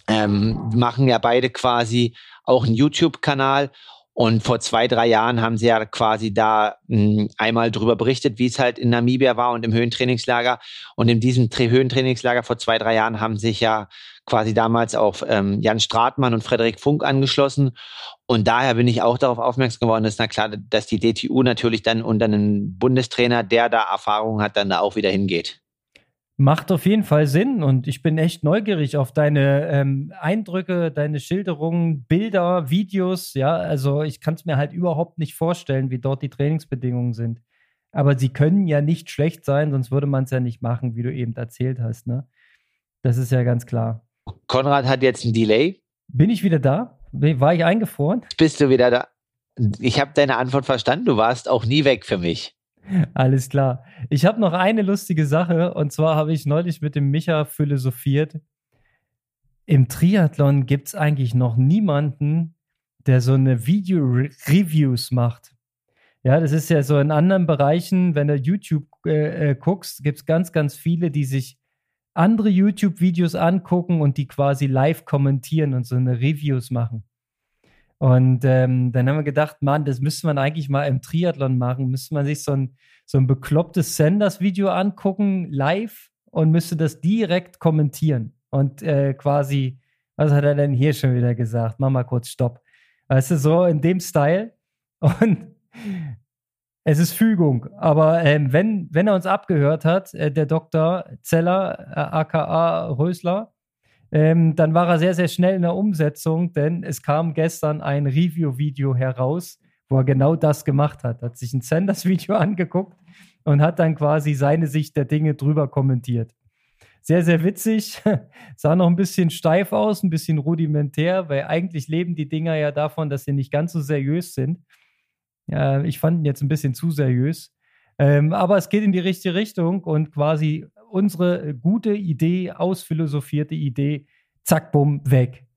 ähm, machen ja beide quasi auch einen YouTube-Kanal und vor zwei, drei Jahren haben sie ja quasi da mh, hm, einmal drüber berichtet, wie es halt in Namibia war und im Höhentrainingslager. Und in diesem Tra Höhentrainingslager vor zwei, drei Jahren haben sich ja quasi damals auch ähm, Jan Stratmann und Frederik Funk angeschlossen. Und daher bin ich auch darauf aufmerksam geworden, dass na klar, dass die DTU natürlich dann unter einen Bundestrainer, der da Erfahrung hat, dann da auch wieder hingeht. Macht auf jeden Fall Sinn und ich bin echt neugierig auf deine ähm, Eindrücke, deine Schilderungen, Bilder, Videos. Ja, also ich kann es mir halt überhaupt nicht vorstellen, wie dort die Trainingsbedingungen sind. Aber sie können ja nicht schlecht sein, sonst würde man es ja nicht machen, wie du eben erzählt hast. Ne? Das ist ja ganz klar. Konrad hat jetzt ein Delay. Bin ich wieder da? War ich eingefroren? Bist du wieder da? Ich habe deine Antwort verstanden. Du warst auch nie weg für mich. Alles klar. Ich habe noch eine lustige Sache und zwar habe ich neulich mit dem Micha philosophiert. Im Triathlon gibt es eigentlich noch niemanden, der so eine Video-Reviews macht. Ja, das ist ja so in anderen Bereichen, wenn du YouTube äh, äh, guckst, gibt es ganz, ganz viele, die sich andere YouTube-Videos angucken und die quasi live kommentieren und so eine Reviews machen. Und ähm, dann haben wir gedacht, Mann, das müsste man eigentlich mal im Triathlon machen. Müsste man sich so ein, so ein beklopptes Senders-Video angucken, live, und müsste das direkt kommentieren. Und äh, quasi, was hat er denn hier schon wieder gesagt? Mach mal kurz Stopp. Weißt du, so in dem Style. Und es ist Fügung. Aber ähm, wenn, wenn er uns abgehört hat, äh, der Dr. Zeller, äh, aka Rösler, ähm, dann war er sehr, sehr schnell in der Umsetzung, denn es kam gestern ein Review-Video heraus, wo er genau das gemacht hat. Hat sich ein Sanders-Video angeguckt und hat dann quasi seine Sicht der Dinge drüber kommentiert. Sehr, sehr witzig. Sah noch ein bisschen steif aus, ein bisschen rudimentär, weil eigentlich leben die Dinger ja davon, dass sie nicht ganz so seriös sind. Äh, ich fand ihn jetzt ein bisschen zu seriös. Ähm, aber es geht in die richtige Richtung und quasi unsere gute Idee, ausphilosophierte Idee, zack, bumm, weg.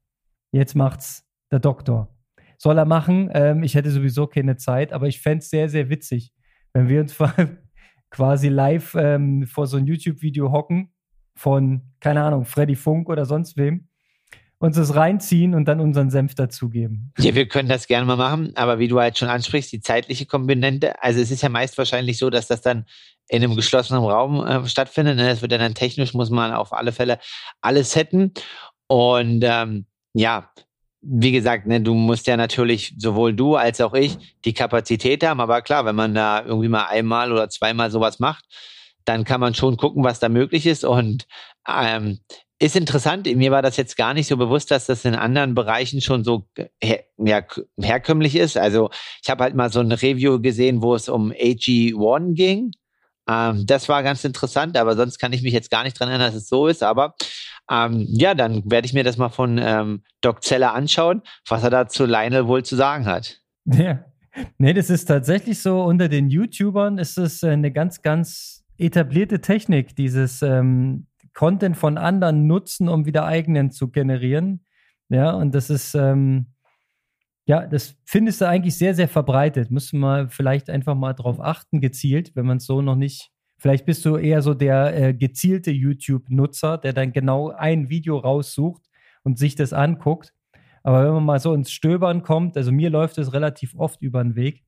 Jetzt macht's der Doktor. Soll er machen? Ähm, ich hätte sowieso keine Zeit, aber ich fände es sehr, sehr witzig, wenn wir uns quasi live ähm, vor so ein YouTube-Video hocken von, keine Ahnung, Freddy Funk oder sonst wem uns das reinziehen und dann unseren Senf dazugeben. Ja, wir können das gerne mal machen, aber wie du halt schon ansprichst, die zeitliche Komponente, also es ist ja meist wahrscheinlich so, dass das dann in einem geschlossenen Raum äh, stattfindet. Ne? Das wird dann technisch, muss man auf alle Fälle alles setten. Und ähm, ja, wie gesagt, ne, du musst ja natürlich sowohl du als auch ich die Kapazität haben. Aber klar, wenn man da irgendwie mal einmal oder zweimal sowas macht, dann kann man schon gucken, was da möglich ist. Und ähm, ist interessant. Mir war das jetzt gar nicht so bewusst, dass das in anderen Bereichen schon so her ja, herkömmlich ist. Also ich habe halt mal so ein Review gesehen, wo es um AG1 ging. Ähm, das war ganz interessant, aber sonst kann ich mich jetzt gar nicht dran erinnern, dass es so ist. Aber ähm, ja, dann werde ich mir das mal von ähm, Doc Zeller anschauen, was er da zu Lionel wohl zu sagen hat. Ja. Nee, das ist tatsächlich so, unter den YouTubern ist es äh, eine ganz, ganz etablierte Technik, dieses ähm, Content von anderen nutzen, um wieder eigenen zu generieren. Ja, und das ist, ähm, ja, das findest du eigentlich sehr, sehr verbreitet. Müssen wir vielleicht einfach mal drauf achten, gezielt, wenn man es so noch nicht. Vielleicht bist du eher so der äh, gezielte YouTube-Nutzer, der dann genau ein Video raussucht und sich das anguckt. Aber wenn man mal so ins Stöbern kommt, also mir läuft es relativ oft über den Weg,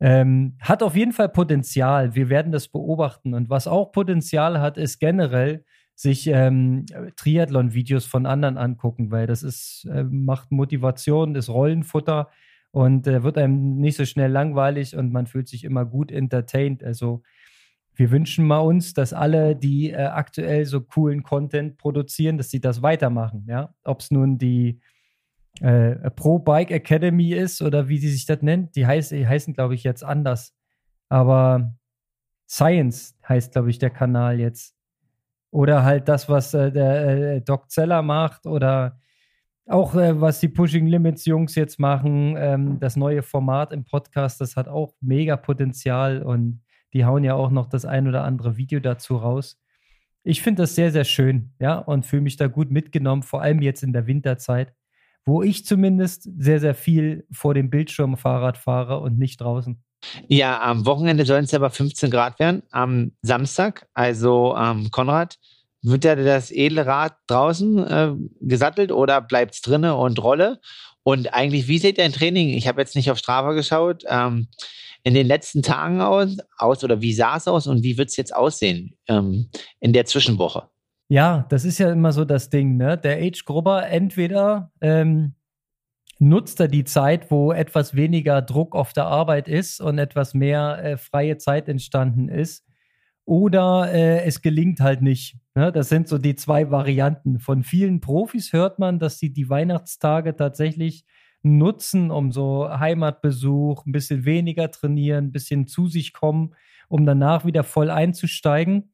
ähm, hat auf jeden Fall Potenzial. Wir werden das beobachten. Und was auch Potenzial hat, ist generell sich ähm, Triathlon-Videos von anderen angucken, weil das ist, äh, macht Motivation, ist Rollenfutter und äh, wird einem nicht so schnell langweilig und man fühlt sich immer gut entertained. Also wir wünschen mal uns, dass alle, die äh, aktuell so coolen Content produzieren, dass sie das weitermachen. Ja, ob es nun die äh, Pro Bike Academy ist oder wie sie sich das nennt, die, heiß, die heißen, glaube ich, jetzt anders. Aber Science heißt, glaube ich, der Kanal jetzt. Oder halt das, was äh, der äh, Doc Zeller macht oder auch äh, was die Pushing Limits Jungs jetzt machen, ähm, das neue Format im Podcast, das hat auch mega Potenzial und die hauen ja auch noch das ein oder andere Video dazu raus. Ich finde das sehr, sehr schön, ja, und fühle mich da gut mitgenommen, vor allem jetzt in der Winterzeit, wo ich zumindest sehr, sehr viel vor dem Bildschirm Fahrrad fahre und nicht draußen. Ja, am Wochenende sollen es aber 15 Grad werden, am Samstag. Also, ähm, Konrad, wird ja das edle Rad draußen äh, gesattelt oder bleibt es drinne und Rolle? Und eigentlich, wie sieht dein Training? Ich habe jetzt nicht auf Strava geschaut. Ähm, in den letzten Tagen aus, aus oder wie sah es aus und wie wird es jetzt aussehen ähm, in der Zwischenwoche? Ja, das ist ja immer so das Ding, ne? Der Age-Grubber entweder ähm, nutzt er die Zeit, wo etwas weniger Druck auf der Arbeit ist und etwas mehr äh, freie Zeit entstanden ist, oder äh, es gelingt halt nicht. Ne? Das sind so die zwei Varianten. Von vielen Profis hört man, dass sie die Weihnachtstage tatsächlich nutzen, um so Heimatbesuch, ein bisschen weniger trainieren, ein bisschen zu sich kommen, um danach wieder voll einzusteigen.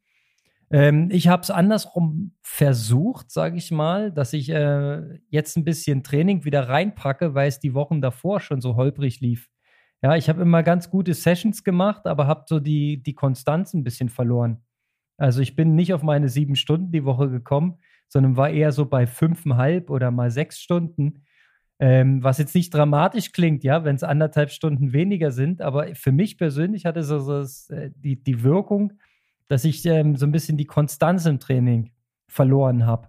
Ähm, ich habe es andersrum versucht, sage ich mal, dass ich äh, jetzt ein bisschen Training wieder reinpacke, weil es die Wochen davor schon so holprig lief. Ja, ich habe immer ganz gute Sessions gemacht, aber habe so die, die Konstanz ein bisschen verloren. Also ich bin nicht auf meine sieben Stunden die Woche gekommen, sondern war eher so bei fünfeinhalb oder mal sechs Stunden. Ähm, was jetzt nicht dramatisch klingt, ja, wenn es anderthalb Stunden weniger sind, aber für mich persönlich hatte so, so äh, die, die Wirkung, dass ich ähm, so ein bisschen die Konstanz im Training verloren habe.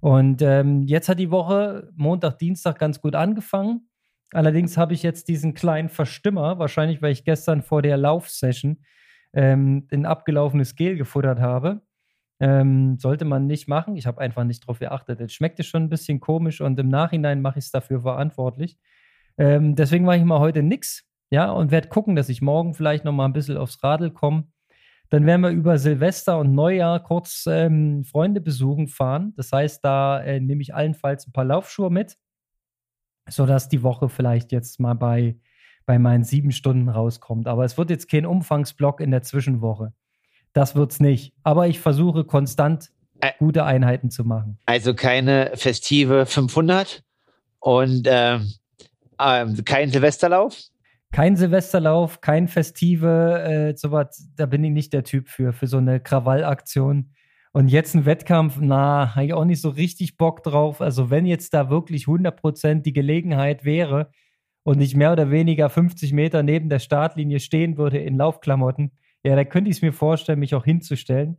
Und ähm, jetzt hat die Woche Montag, Dienstag ganz gut angefangen. Allerdings habe ich jetzt diesen kleinen Verstimmer, wahrscheinlich weil ich gestern vor der Laufsession ähm, ein abgelaufenes Gel gefuttert habe. Ähm, sollte man nicht machen. Ich habe einfach nicht drauf geachtet. Es schmeckte schon ein bisschen komisch und im Nachhinein mache ich es dafür verantwortlich. Ähm, deswegen mache ich mal heute nichts. Ja, und werde gucken, dass ich morgen vielleicht noch mal ein bisschen aufs Radl komme. Dann werden wir über Silvester und Neujahr kurz ähm, Freunde besuchen fahren. Das heißt, da äh, nehme ich allenfalls ein paar Laufschuhe mit, sodass die Woche vielleicht jetzt mal bei, bei meinen sieben Stunden rauskommt. Aber es wird jetzt kein Umfangsblock in der Zwischenwoche. Das wird es nicht. Aber ich versuche konstant gute Einheiten zu machen. Also keine festive 500 und äh, äh, kein Silvesterlauf? Kein Silvesterlauf, kein festive, äh, sowas, da bin ich nicht der Typ für, für so eine Krawallaktion. Und jetzt ein Wettkampf, na, habe ich auch nicht so richtig Bock drauf. Also wenn jetzt da wirklich 100% die Gelegenheit wäre und ich mehr oder weniger 50 Meter neben der Startlinie stehen würde in Laufklamotten, ja, da könnte ich es mir vorstellen, mich auch hinzustellen.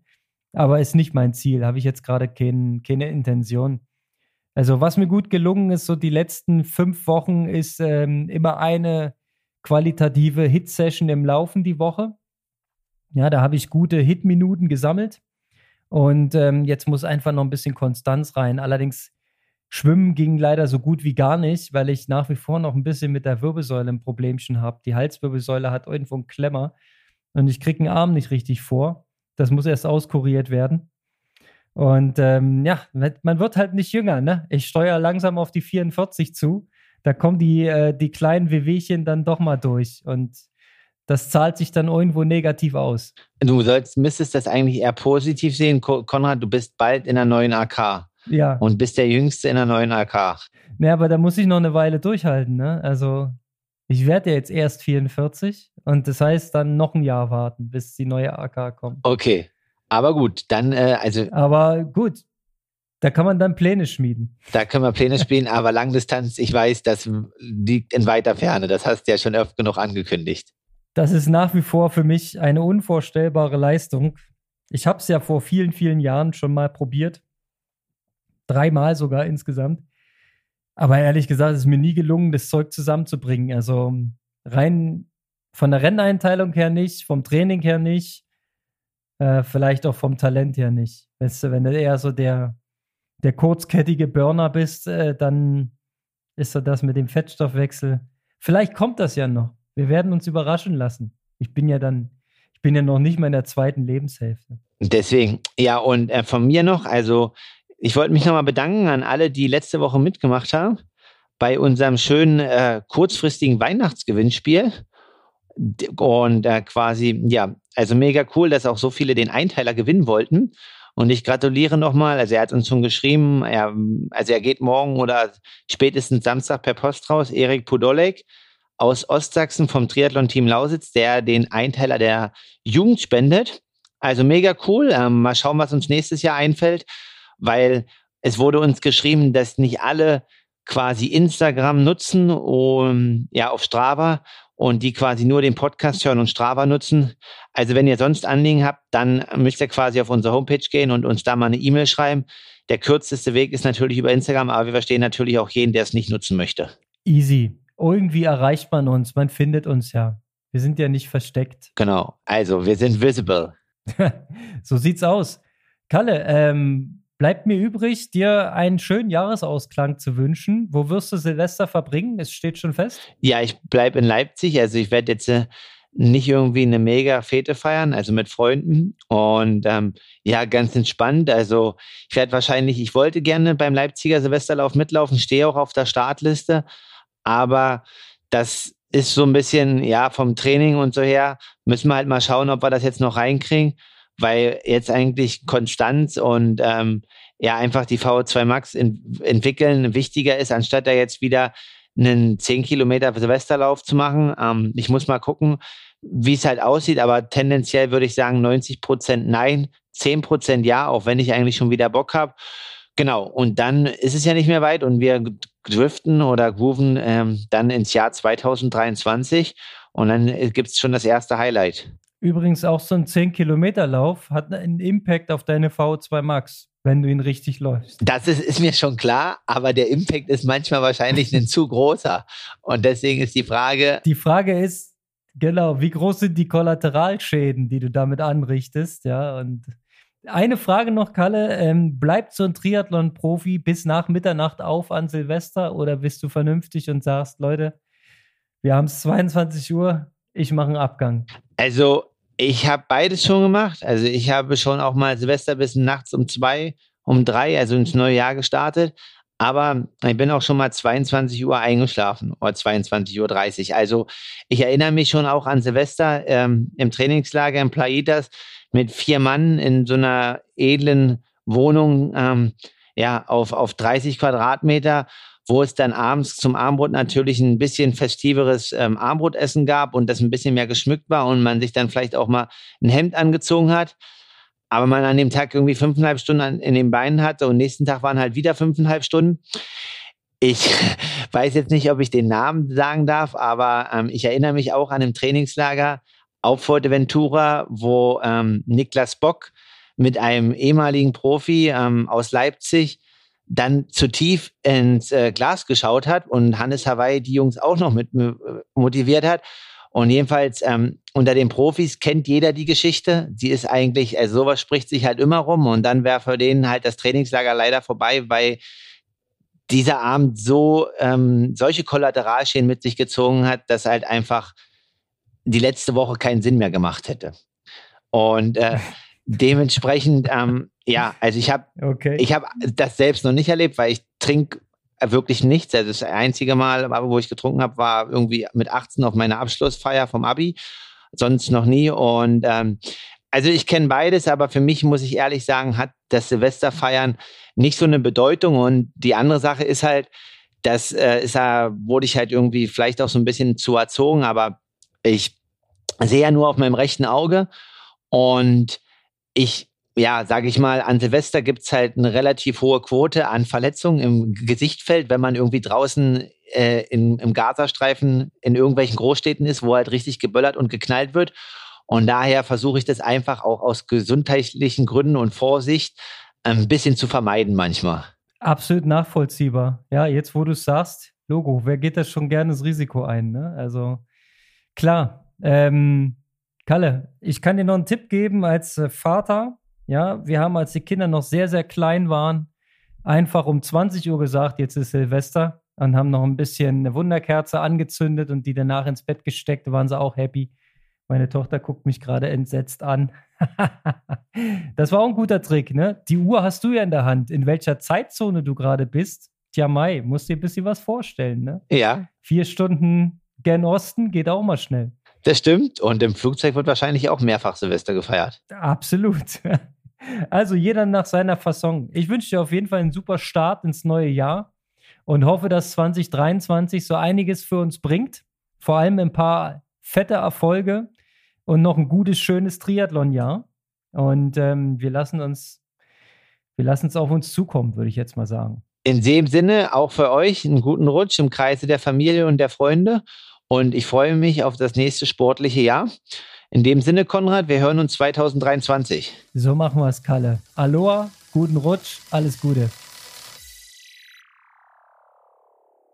Aber ist nicht mein Ziel, habe ich jetzt gerade kein, keine Intention. Also was mir gut gelungen ist, so die letzten fünf Wochen, ist ähm, immer eine qualitative Hit-Session im Laufen die Woche. Ja, da habe ich gute Hit-Minuten gesammelt. Und ähm, jetzt muss einfach noch ein bisschen Konstanz rein. Allerdings Schwimmen ging leider so gut wie gar nicht, weil ich nach wie vor noch ein bisschen mit der Wirbelsäule ein Problemchen habe. Die Halswirbelsäule hat irgendwo einen Klemmer und ich kriege einen Arm nicht richtig vor. Das muss erst auskuriert werden. Und ähm, ja, man wird halt nicht jünger, ne? Ich steuere langsam auf die 44 zu. Da kommen die, äh, die kleinen Wehwehchen dann doch mal durch. Und das zahlt sich dann irgendwo negativ aus. Du sollst, müsstest das eigentlich eher positiv sehen. Konrad, du bist bald in der neuen AK. Ja. Und bist der Jüngste in der neuen AK. Ja, aber da muss ich noch eine Weile durchhalten, ne? Also ich werde ja jetzt erst 44 und das heißt dann noch ein Jahr warten, bis die neue AK kommt. Okay. Aber gut, dann, äh, also. Aber gut, da kann man dann Pläne schmieden. Da können wir Pläne spielen, aber Langdistanz, ich weiß, das liegt in weiter Ferne. Das hast du ja schon oft genug angekündigt. Das ist nach wie vor für mich eine unvorstellbare Leistung. Ich habe es ja vor vielen, vielen Jahren schon mal probiert. Dreimal sogar insgesamt. Aber ehrlich gesagt, es ist mir nie gelungen, das Zeug zusammenzubringen. Also rein von der Renneinteilung her nicht, vom Training her nicht. Äh, vielleicht auch vom Talent her nicht. Weißt du, wenn du eher so der, der kurzkettige Burner bist, äh, dann ist so das mit dem Fettstoffwechsel. Vielleicht kommt das ja noch. Wir werden uns überraschen lassen. Ich bin ja dann, ich bin ja noch nicht mal in der zweiten Lebenshälfte. Deswegen, ja, und äh, von mir noch, also ich wollte mich nochmal bedanken an alle, die letzte Woche mitgemacht haben bei unserem schönen äh, kurzfristigen Weihnachtsgewinnspiel. Und äh, quasi, ja, also mega cool, dass auch so viele den Einteiler gewinnen wollten. Und ich gratuliere nochmal. Also er hat uns schon geschrieben, er, also er geht morgen oder spätestens Samstag per Post raus. Erik Podolek aus Ostsachsen vom Triathlon-Team Lausitz, der den Einteiler der Jugend spendet. Also mega cool. Ähm, mal schauen, was uns nächstes Jahr einfällt, weil es wurde uns geschrieben, dass nicht alle quasi Instagram nutzen, um, ja, auf Strava und die quasi nur den Podcast hören und Strava nutzen. Also wenn ihr sonst Anliegen habt, dann müsst ihr quasi auf unsere Homepage gehen und uns da mal eine E-Mail schreiben. Der kürzeste Weg ist natürlich über Instagram, aber wir verstehen natürlich auch jeden, der es nicht nutzen möchte. Easy. Irgendwie erreicht man uns, man findet uns ja. Wir sind ja nicht versteckt. Genau. Also wir sind visible. so sieht's aus. Kalle, ähm, bleibt mir übrig, dir einen schönen Jahresausklang zu wünschen. Wo wirst du Silvester verbringen? Es steht schon fest. Ja, ich bleibe in Leipzig. Also ich werde jetzt äh, nicht irgendwie eine mega Fete feiern, also mit Freunden. Und ähm, ja, ganz entspannt. Also ich werde wahrscheinlich, ich wollte gerne beim Leipziger Silvesterlauf mitlaufen, stehe auch auf der Startliste. Aber das ist so ein bisschen, ja, vom Training und so her, müssen wir halt mal schauen, ob wir das jetzt noch reinkriegen, weil jetzt eigentlich Konstanz und ähm, ja, einfach die VO2 Max in, entwickeln wichtiger ist, anstatt da jetzt wieder einen 10 Kilometer Silvesterlauf zu machen. Ähm, ich muss mal gucken, wie es halt aussieht, aber tendenziell würde ich sagen 90 Prozent nein, 10 Prozent ja, auch wenn ich eigentlich schon wieder Bock habe. Genau, und dann ist es ja nicht mehr weit und wir driften oder grooven ähm, dann ins Jahr 2023 und dann äh, gibt es schon das erste Highlight. Übrigens auch so ein 10-Kilometer-Lauf hat einen Impact auf deine VO2 Max, wenn du ihn richtig läufst. Das ist, ist mir schon klar, aber der Impact ist manchmal wahrscheinlich ein zu großer. Und deswegen ist die Frage. Die Frage ist, genau, wie groß sind die Kollateralschäden, die du damit anrichtest, ja, und eine Frage noch, Kalle. Ähm, bleibt so ein Triathlon-Profi bis nach Mitternacht auf an Silvester oder bist du vernünftig und sagst, Leute, wir haben es 22 Uhr, ich mache einen Abgang? Also, ich habe beides schon gemacht. Also, ich habe schon auch mal Silvester bis nachts um zwei, um drei, also ins neue Jahr gestartet. Aber ich bin auch schon mal 22 Uhr eingeschlafen oder 22.30 Uhr. Also ich erinnere mich schon auch an Silvester ähm, im Trainingslager in Plaitas mit vier Mann in so einer edlen Wohnung, ähm, ja, auf, auf 30 Quadratmeter, wo es dann abends zum Armbrot natürlich ein bisschen festiveres ähm, Armbrotessen gab und das ein bisschen mehr geschmückt war und man sich dann vielleicht auch mal ein Hemd angezogen hat. Aber man an dem Tag irgendwie fünfeinhalb Stunden in den Beinen hatte und nächsten Tag waren halt wieder fünfeinhalb Stunden. Ich weiß jetzt nicht, ob ich den Namen sagen darf, aber ähm, ich erinnere mich auch an einem Trainingslager, auf Fuerteventura, wo ähm, Niklas Bock mit einem ehemaligen Profi ähm, aus Leipzig dann zu tief ins äh, Glas geschaut hat und Hannes Hawaii die Jungs auch noch mit äh, motiviert hat. Und jedenfalls ähm, unter den Profis kennt jeder die Geschichte. Sie ist eigentlich, also sowas spricht sich halt immer rum und dann wäre für den halt das Trainingslager leider vorbei, weil dieser Abend so ähm, solche Kollateralschäden mit sich gezogen hat, dass halt einfach die letzte Woche keinen Sinn mehr gemacht hätte. Und äh, dementsprechend, ähm, ja, also ich habe okay. ich habe das selbst noch nicht erlebt, weil ich trinke wirklich nichts. Also das einzige Mal, wo ich getrunken habe, war irgendwie mit 18 auf meiner Abschlussfeier vom Abi. Sonst noch nie. Und ähm, also ich kenne beides, aber für mich muss ich ehrlich sagen, hat das Silvesterfeiern nicht so eine Bedeutung. Und die andere Sache ist halt, das äh, ist ja, wurde ich halt irgendwie vielleicht auch so ein bisschen zu erzogen, aber ich sehe ja nur auf meinem rechten Auge und ich ja, sage ich mal, an Silvester gibt es halt eine relativ hohe Quote an Verletzungen im Gesichtfeld, wenn man irgendwie draußen äh, in, im Gazastreifen in irgendwelchen Großstädten ist, wo halt richtig geböllert und geknallt wird. Und daher versuche ich das einfach auch aus gesundheitlichen Gründen und Vorsicht ein bisschen zu vermeiden manchmal. Absolut nachvollziehbar. Ja, jetzt wo du es sagst, Logo, wer geht das schon gerne das Risiko ein? Ne? Also klar, ähm, Kalle, ich kann dir noch einen Tipp geben als äh, Vater. Ja, wir haben, als die Kinder noch sehr, sehr klein waren, einfach um 20 Uhr gesagt, jetzt ist Silvester und haben noch ein bisschen eine Wunderkerze angezündet und die danach ins Bett gesteckt, Da waren sie auch happy. Meine Tochter guckt mich gerade entsetzt an. das war auch ein guter Trick, ne? Die Uhr hast du ja in der Hand. In welcher Zeitzone du gerade bist, tja, Mai, musst dir ein bisschen was vorstellen, ne? Ja. Vier Stunden gen Osten geht auch mal schnell. Das stimmt. Und im Flugzeug wird wahrscheinlich auch mehrfach Silvester gefeiert. Absolut. Also jeder nach seiner Fasson. Ich wünsche dir auf jeden Fall einen super Start ins neue Jahr und hoffe, dass 2023 so einiges für uns bringt. Vor allem ein paar fette Erfolge und noch ein gutes, schönes Triathlon-Jahr. Und ähm, wir lassen uns, wir lassen es auf uns zukommen, würde ich jetzt mal sagen. In dem Sinne auch für euch einen guten Rutsch im Kreise der Familie und der Freunde. Und ich freue mich auf das nächste sportliche Jahr. In dem Sinne, Konrad, wir hören uns 2023. So machen wir es, Kalle. Aloha, guten Rutsch, alles Gute.